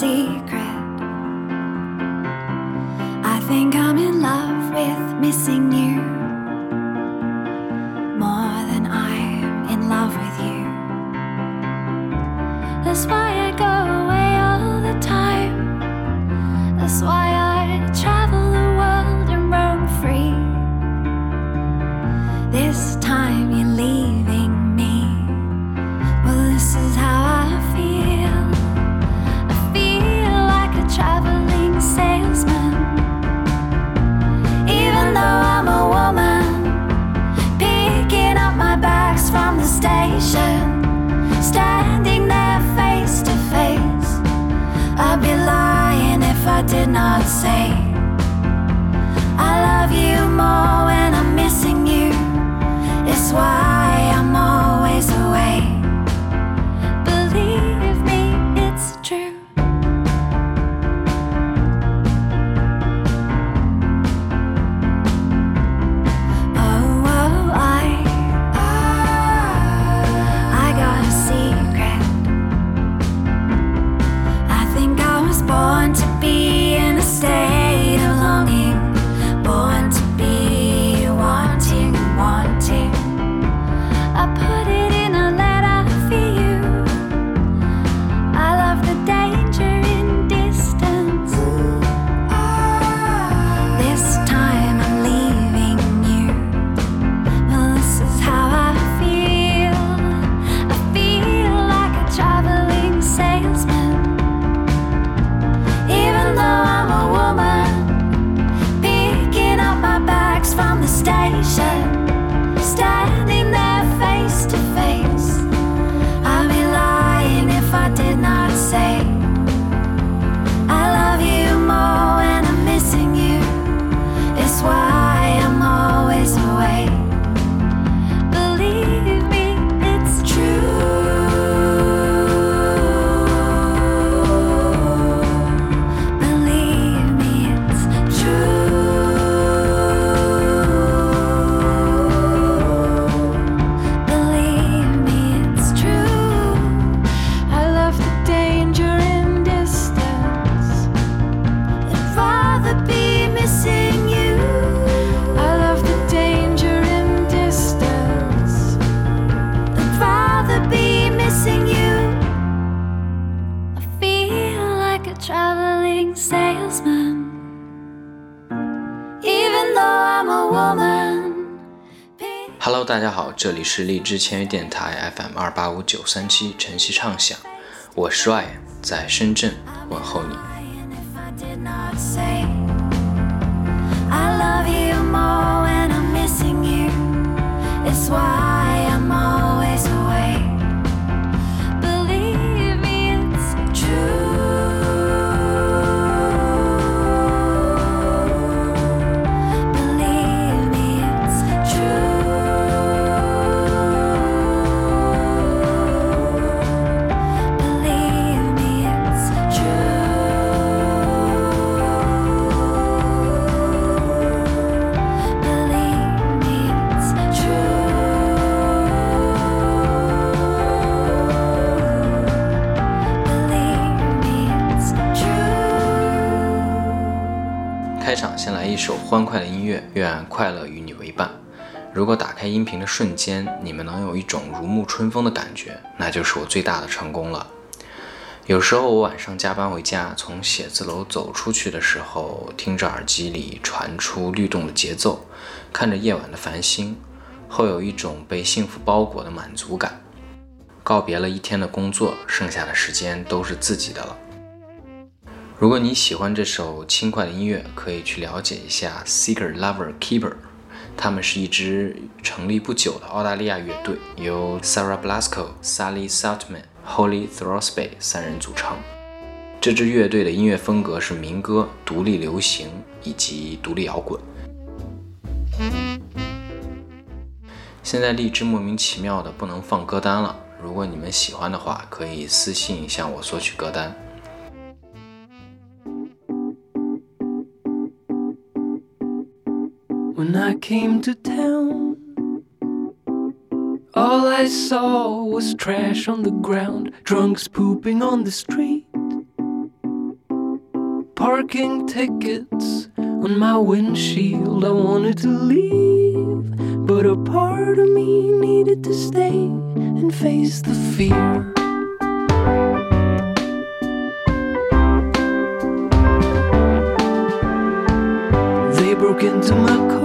secret. I think I'm in love with missing you Hello，大家好，这里是荔枝签约电台 FM 二八五九三七晨曦畅想，我是 Ryan，在深圳问候你。I love you more when I'm missing you. It's why 开场先来一首欢快的音乐，愿快乐与你为伴。如果打开音频的瞬间，你们能有一种如沐春风的感觉，那就是我最大的成功了。有时候我晚上加班回家，从写字楼走出去的时候，听着耳机里传出律动的节奏，看着夜晚的繁星，会有一种被幸福包裹的满足感。告别了一天的工作，剩下的时间都是自己的了。如果你喜欢这首轻快的音乐，可以去了解一下 Seeker Lover Keeper，他们是一支成立不久的澳大利亚乐队，由 Sarah Blasco、Sally Saltman、Holly Throsby 三人组成。这支乐队的音乐风格是民歌、独立流行以及独立摇滚。现在荔枝莫名其妙的不能放歌单了，如果你们喜欢的话，可以私信向我索取歌单。When I came to town, all I saw was trash on the ground, drunks pooping on the street. parking tickets on my windshield. I wanted to leave, but a part of me needed to stay and face the fear. They broke into my car,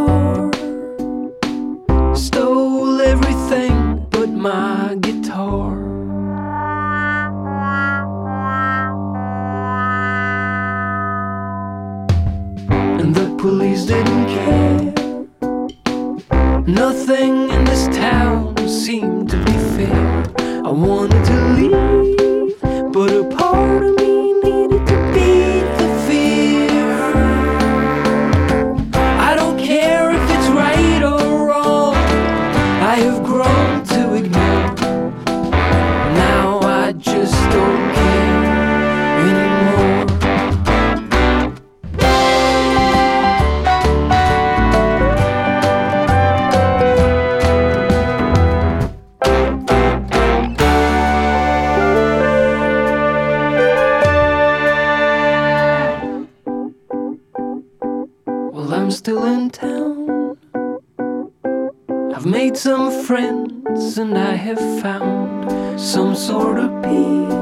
Thing. Friends and I have found some sort of peace.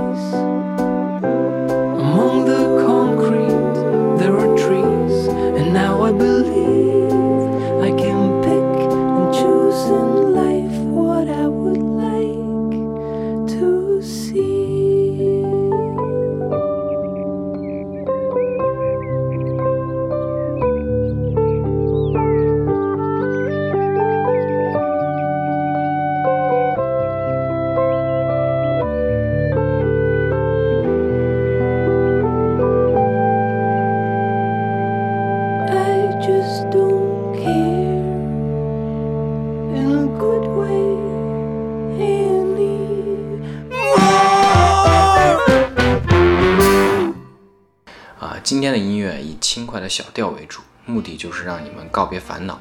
快的小调为主，目的就是让你们告别烦恼。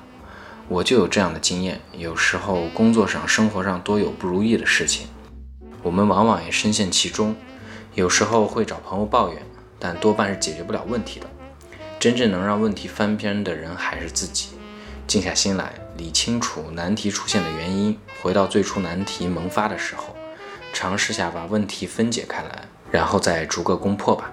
我就有这样的经验，有时候工作上、生活上多有不如意的事情，我们往往也深陷其中。有时候会找朋友抱怨，但多半是解决不了问题的。真正能让问题翻篇的人还是自己。静下心来，理清楚难题出现的原因，回到最初难题萌发的时候，尝试下把问题分解开来，然后再逐个攻破吧。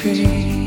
Tree.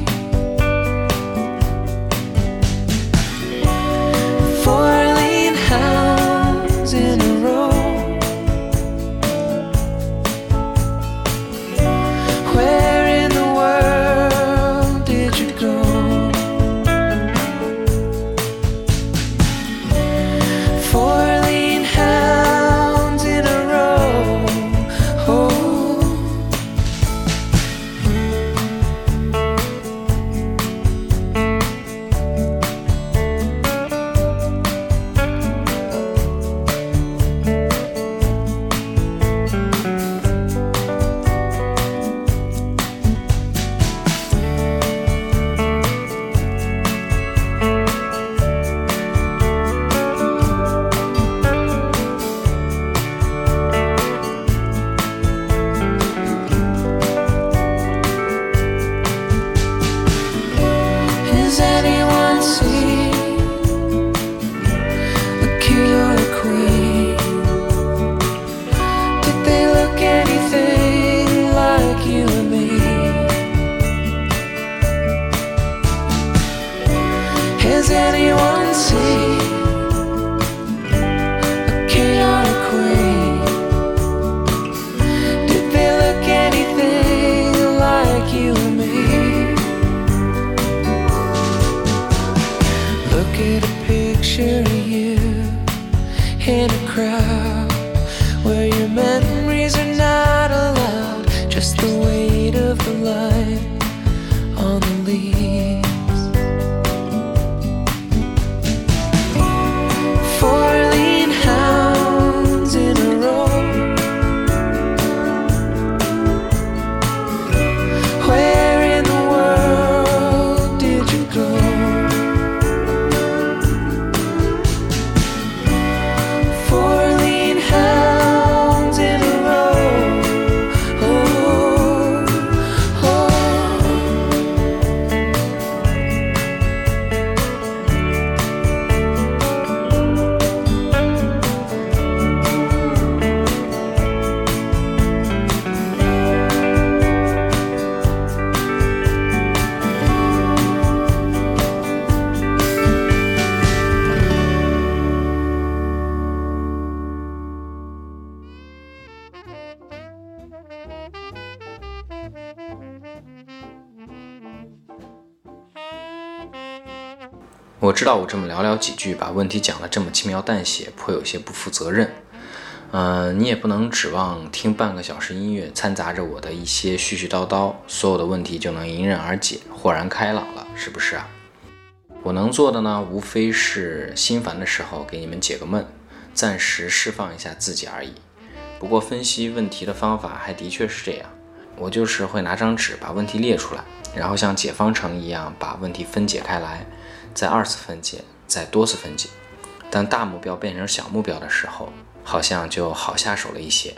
知道我这么寥寥几句把问题讲得这么轻描淡写，颇有些不负责任。嗯、你也不能指望听半个小时音乐，掺杂着我的一些絮絮叨叨，所有的问题就能迎刃而解，豁然开朗了，是不是啊？我能做的呢，无非是心烦的时候给你们解个闷，暂时释放一下自己而已。不过分析问题的方法还的确是这样，我就是会拿张纸把问题列出来，然后像解方程一样把问题分解开来，再二次分解，再多次分解，当大目标变成小目标的时候，好像就好下手了一些。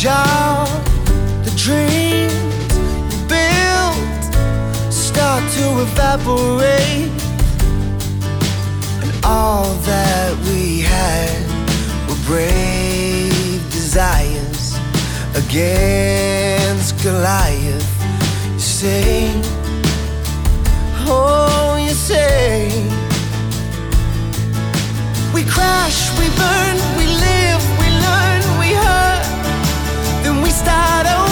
Job, the dreams you built start to evaporate. And all that we had were brave desires against Goliath. You say, oh, you say, we crash, we burn, we live, we learn, we hurt start over.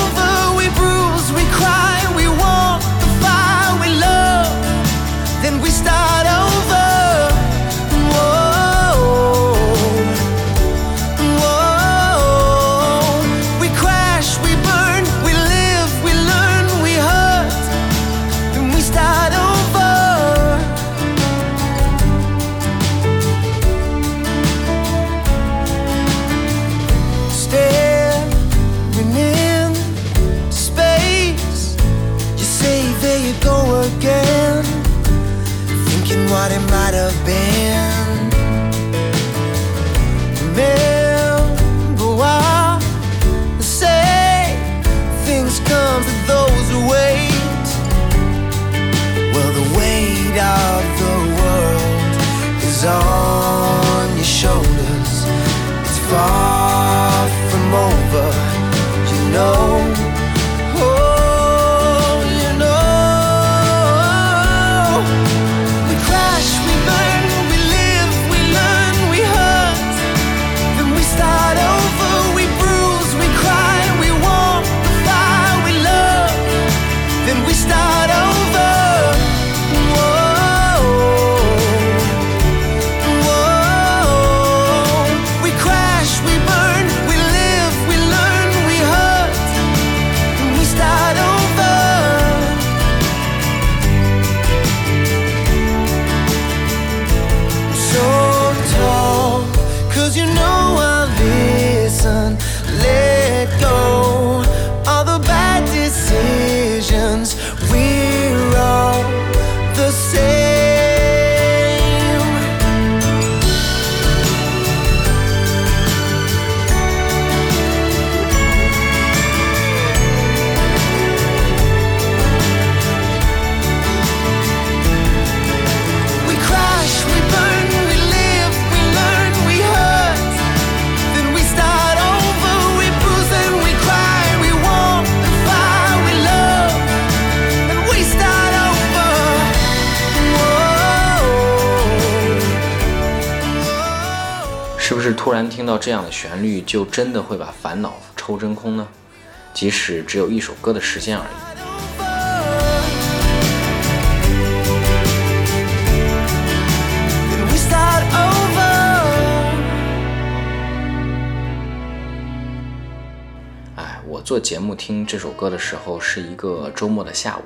是突然听到这样的旋律，就真的会把烦恼抽真空呢？即使只有一首歌的时间而已。哎，我做节目听这首歌的时候是一个周末的下午，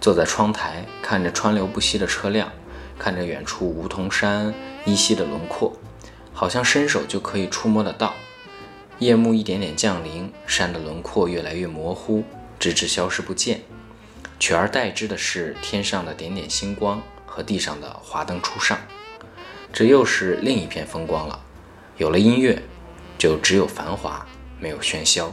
坐在窗台看着川流不息的车辆，看着远处梧桐山依稀的轮廓，好像伸手就可以触摸得到。夜幕一点点降临，山的轮廓越来越模糊，直至消失不见，取而代之的是天上的点点星光和地上的华灯初上。这又是另一片风光了。有了音乐，就只有繁华，没有喧嚣。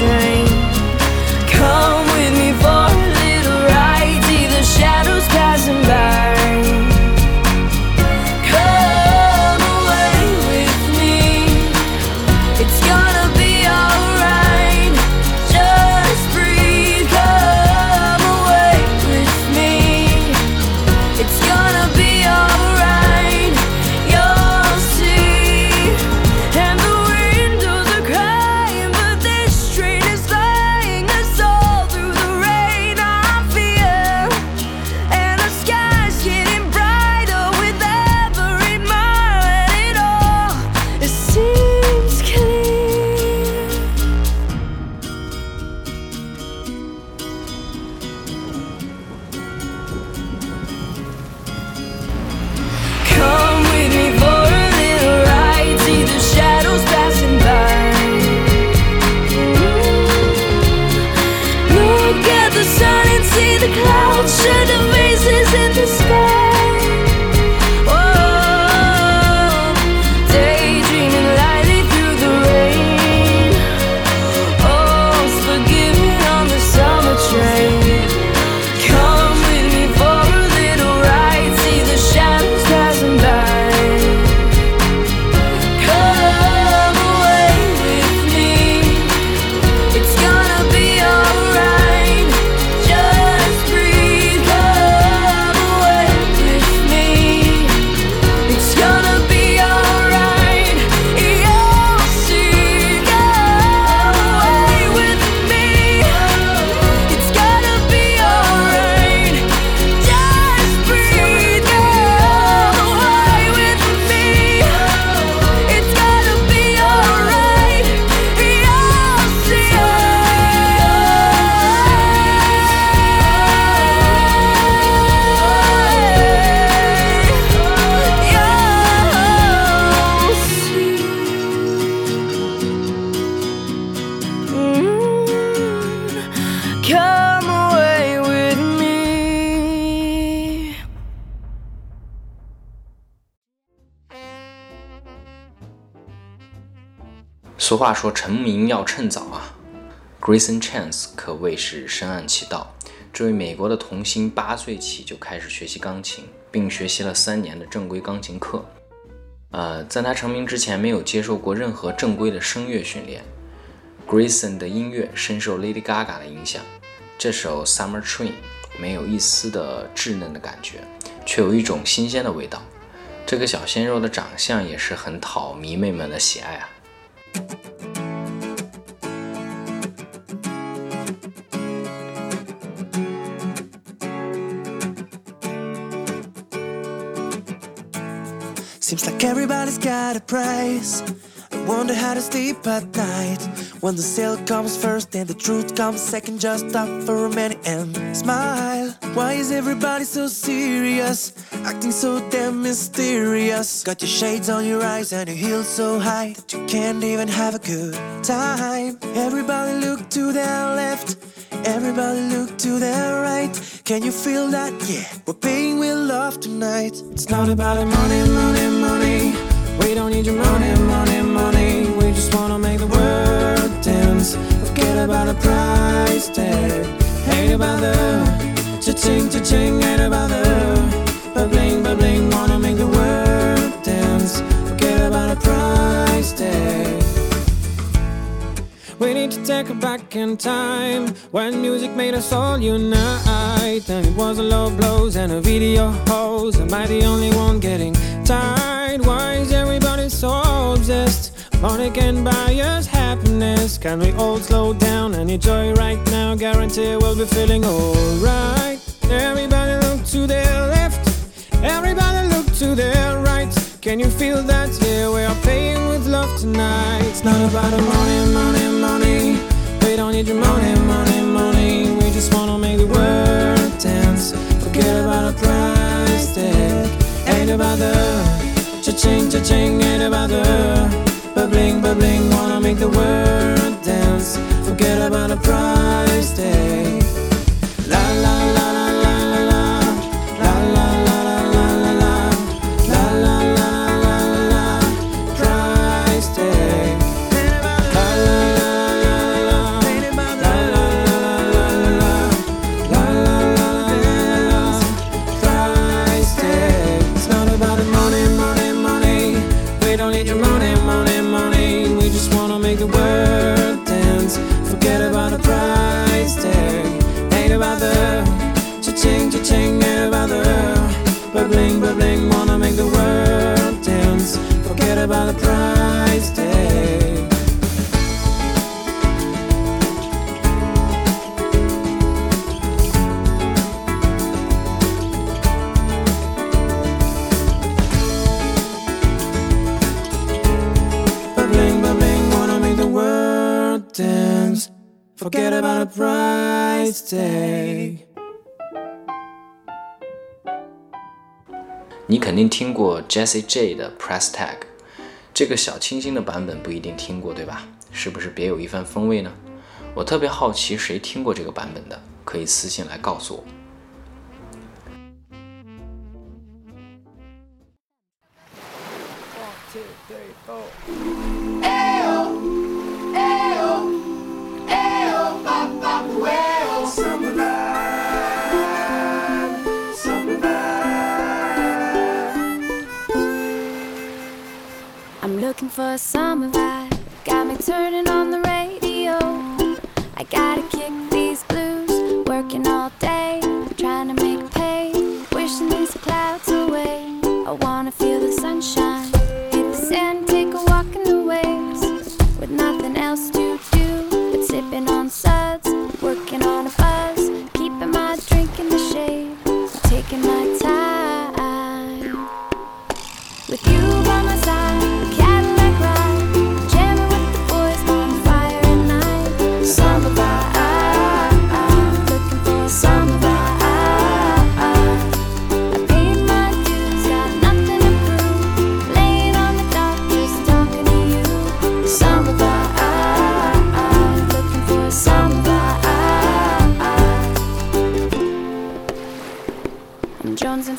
dream 俗话说成名要趁早啊，Grayson Chance 可谓是深谙其道。这位美国的童星八岁起就开始学习钢琴，并学习了三年的正规钢琴课。呃，在他成名之前，没有接受过任何正规的声乐训练。Grayson 的音乐深受 Lady Gaga 的影响。这首《Summer Train》没有一丝的稚嫩的感觉，却有一种新鲜的味道。这个小鲜肉的长相也是很讨迷妹们的喜爱啊。Seems like everybody's got a price. I wonder how to sleep at night. When the sale comes first and the truth comes second, just stop for a minute and smile. Why is everybody so serious? Acting so damn mysterious. Got your shades on your eyes and your heels so high that you can't even have a good time. Everybody look to their left. Everybody look to their right. Can you feel that? Yeah, we're paying with love tonight. It's not about the money, money, money. We don't need your money, money, money. We just wanna make the world dance. Forget about the price tag. Hate about the cha-ching, cha-ching. About the Wanna make the world dance. Forget about tag. We need to take it back in time when music made us all unite. And it was a low blows and a video hose. Am I the only one getting tired? Why is everybody so obsessed? Money can buy us happiness. Can we all slow down and enjoy right now? Guarantee we'll be feeling alright. Everybody look to their left. Everybody look to their right. Can you feel that? Yeah, we are paying with love tonight. It's not about the money, money, money. We don't need your money, money, money. We just wanna make the world dance. Forget about the price tag. Ain't about the cha-ching, cha-ching. Ain't about the ba-bling, ba-bling. Wanna make the world dance. Forget about the price tag. Price tag. 你肯定听过 Jessie J 的 Press Tag，这个小清新的版本不一定听过，对吧？是不是别有一番风味呢？我特别好奇谁听过这个版本的，可以私信来告诉我。Looking for a summer vibe. Got me turning on the radio. I gotta kick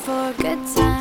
for a good time,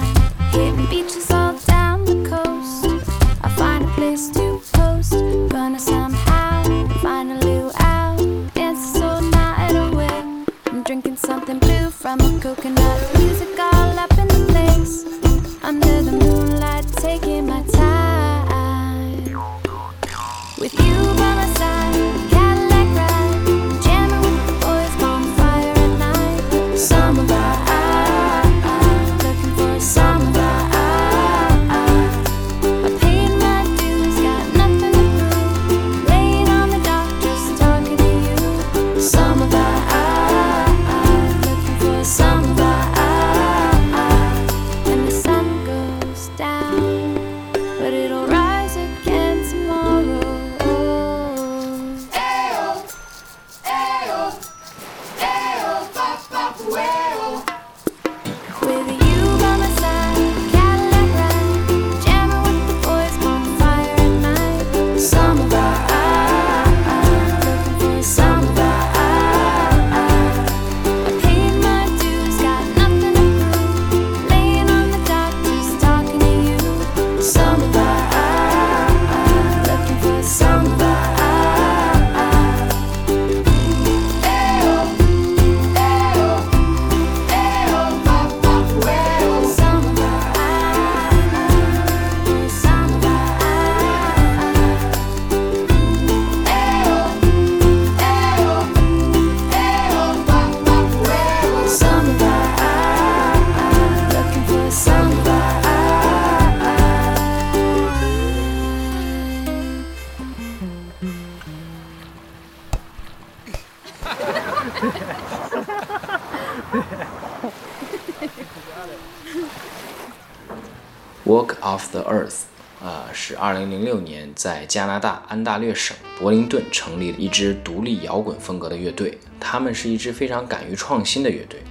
Walk of the Earth，啊、是2006年在加拿大安大略省柏林顿成立的一支独立摇滚风格的乐队。他们是一支非常敢于创新的乐队，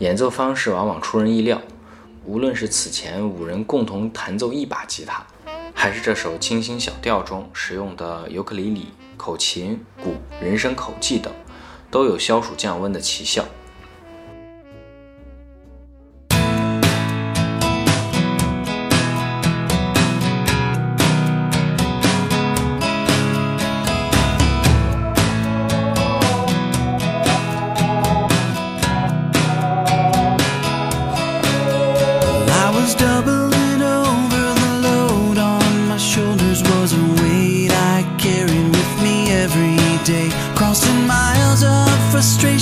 演奏方式往往出人意料。无论是此前五人共同弹奏一把吉他，还是这首清新小调中使用的尤克里里、口琴、鼓、人声口技等，都有消暑降温的奇效。I was doubling over the load on my frustration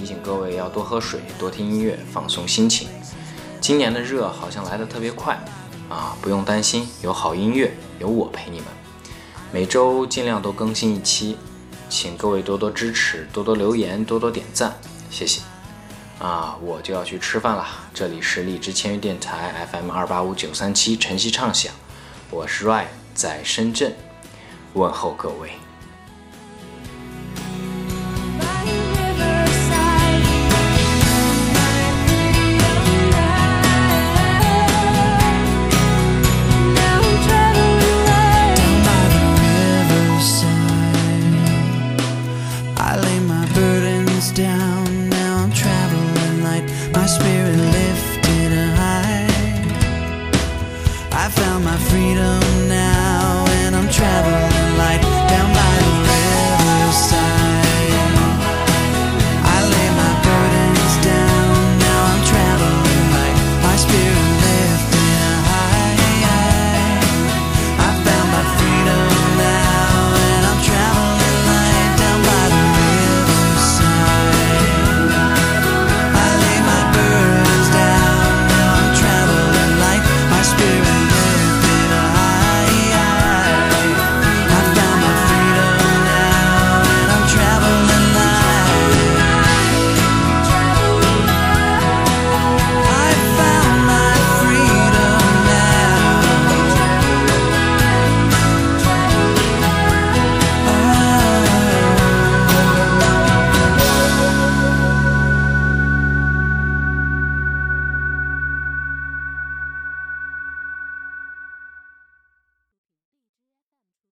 提醒各位要多喝水，多听音乐，放松心情。今年的热好像来得特别快啊，不用担心，有好音乐，有我陪你们。每周尽量都更新一期，请各位多多支持，多多留言，多多点赞，谢谢。啊，我就要去吃饭了。这里是荔枝签约电台 FM 二八五九三七晨曦畅想，我是 Ryan，在深圳问候各位。